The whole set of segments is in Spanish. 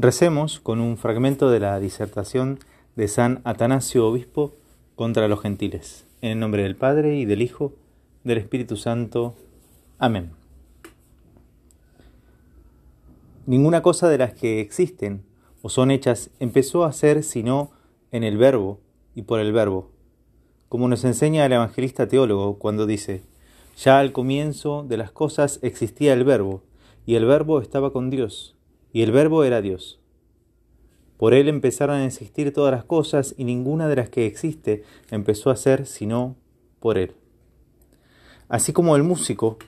Recemos con un fragmento de la disertación de San Atanasio Obispo contra los gentiles. En el nombre del Padre y del Hijo, del Espíritu Santo. Amén. Ninguna cosa de las que existen o son hechas empezó a ser sino en el Verbo y por el Verbo, como nos enseña el evangelista teólogo cuando dice, ya al comienzo de las cosas existía el Verbo, y el Verbo estaba con Dios y el verbo era Dios. Por él empezaron a existir todas las cosas y ninguna de las que existe empezó a ser sino por él. Así como el músico,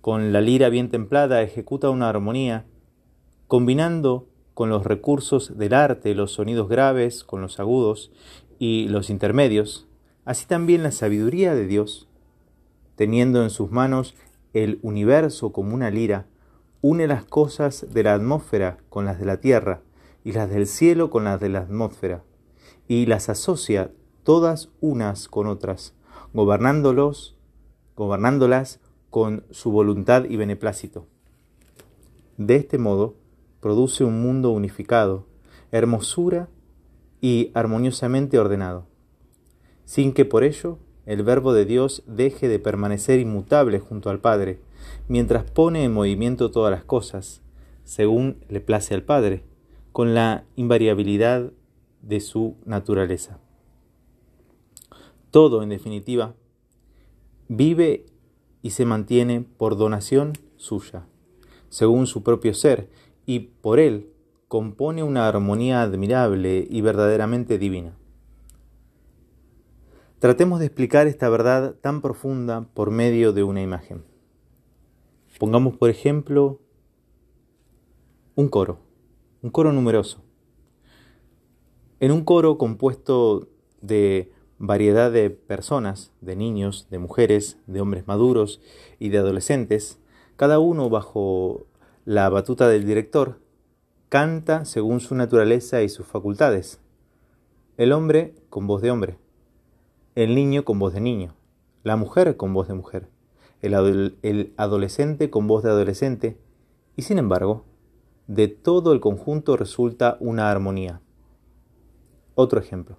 con la lira bien templada, ejecuta una armonía, combinando con los recursos del arte los sonidos graves con los agudos y los intermedios, así también la sabiduría de Dios, teniendo en sus manos el universo como una lira, une las cosas de la atmósfera con las de la tierra y las del cielo con las de la atmósfera, y las asocia todas unas con otras, gobernándolos, gobernándolas con su voluntad y beneplácito. De este modo, produce un mundo unificado, hermosura y armoniosamente ordenado, sin que por ello el Verbo de Dios deje de permanecer inmutable junto al Padre, mientras pone en movimiento todas las cosas, según le place al Padre, con la invariabilidad de su naturaleza. Todo, en definitiva, vive y se mantiene por donación suya, según su propio ser, y por él compone una armonía admirable y verdaderamente divina. Tratemos de explicar esta verdad tan profunda por medio de una imagen. Pongamos, por ejemplo, un coro, un coro numeroso. En un coro compuesto de variedad de personas, de niños, de mujeres, de hombres maduros y de adolescentes, cada uno bajo la batuta del director, canta según su naturaleza y sus facultades. El hombre con voz de hombre, el niño con voz de niño, la mujer con voz de mujer el, adolescente con voz de adolescente, y sin embargo, de todo el conjunto resulta una armonía. Otro ejemplo.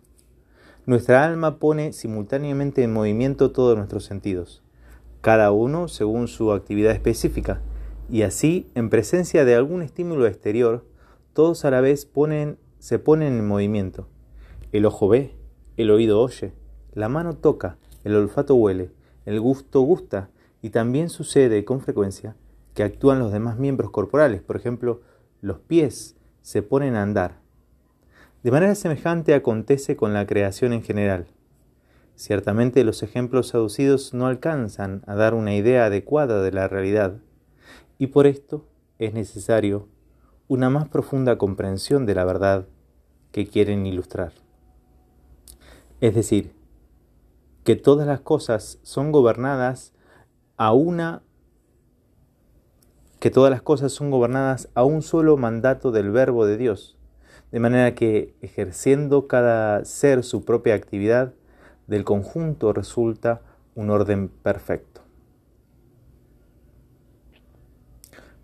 Nuestra alma pone simultáneamente en movimiento todos nuestros sentidos, cada uno según su actividad específica, y así, en presencia de algún estímulo exterior, todos a la vez se ponen en movimiento. El ojo ve, el oído oye, la mano toca, el olfato huele, el gusto gusta, y también sucede con frecuencia que actúan los demás miembros corporales, por ejemplo, los pies se ponen a andar. De manera semejante acontece con la creación en general. Ciertamente los ejemplos aducidos no alcanzan a dar una idea adecuada de la realidad, y por esto es necesario una más profunda comprensión de la verdad que quieren ilustrar. Es decir, que todas las cosas son gobernadas a una que todas las cosas son gobernadas a un solo mandato del verbo de Dios, de manera que ejerciendo cada ser su propia actividad, del conjunto resulta un orden perfecto.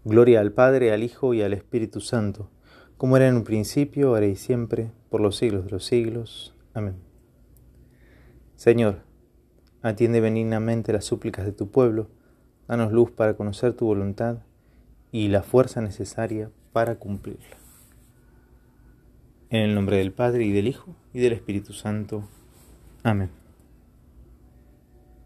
Gloria al Padre, al Hijo y al Espíritu Santo, como era en un principio, ahora y siempre, por los siglos de los siglos. Amén. Señor, Atiende benignamente las súplicas de tu pueblo, danos luz para conocer tu voluntad y la fuerza necesaria para cumplirla. En el nombre del Padre y del Hijo y del Espíritu Santo. Amén.